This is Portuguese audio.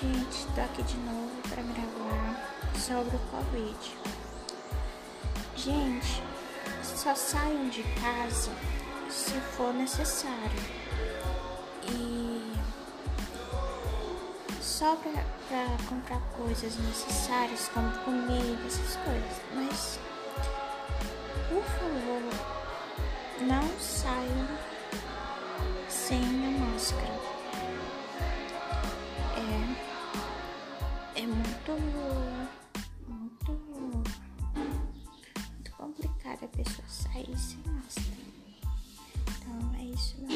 gente, tô aqui de novo para gravar sobre o Covid. Gente, só saiam de casa se for necessário. E só para comprar coisas necessárias, como comida, essas coisas. Mas, por favor, não saiam sem muito, muito, muito complicado a pessoa sair sem máscara. Então é isso mesmo.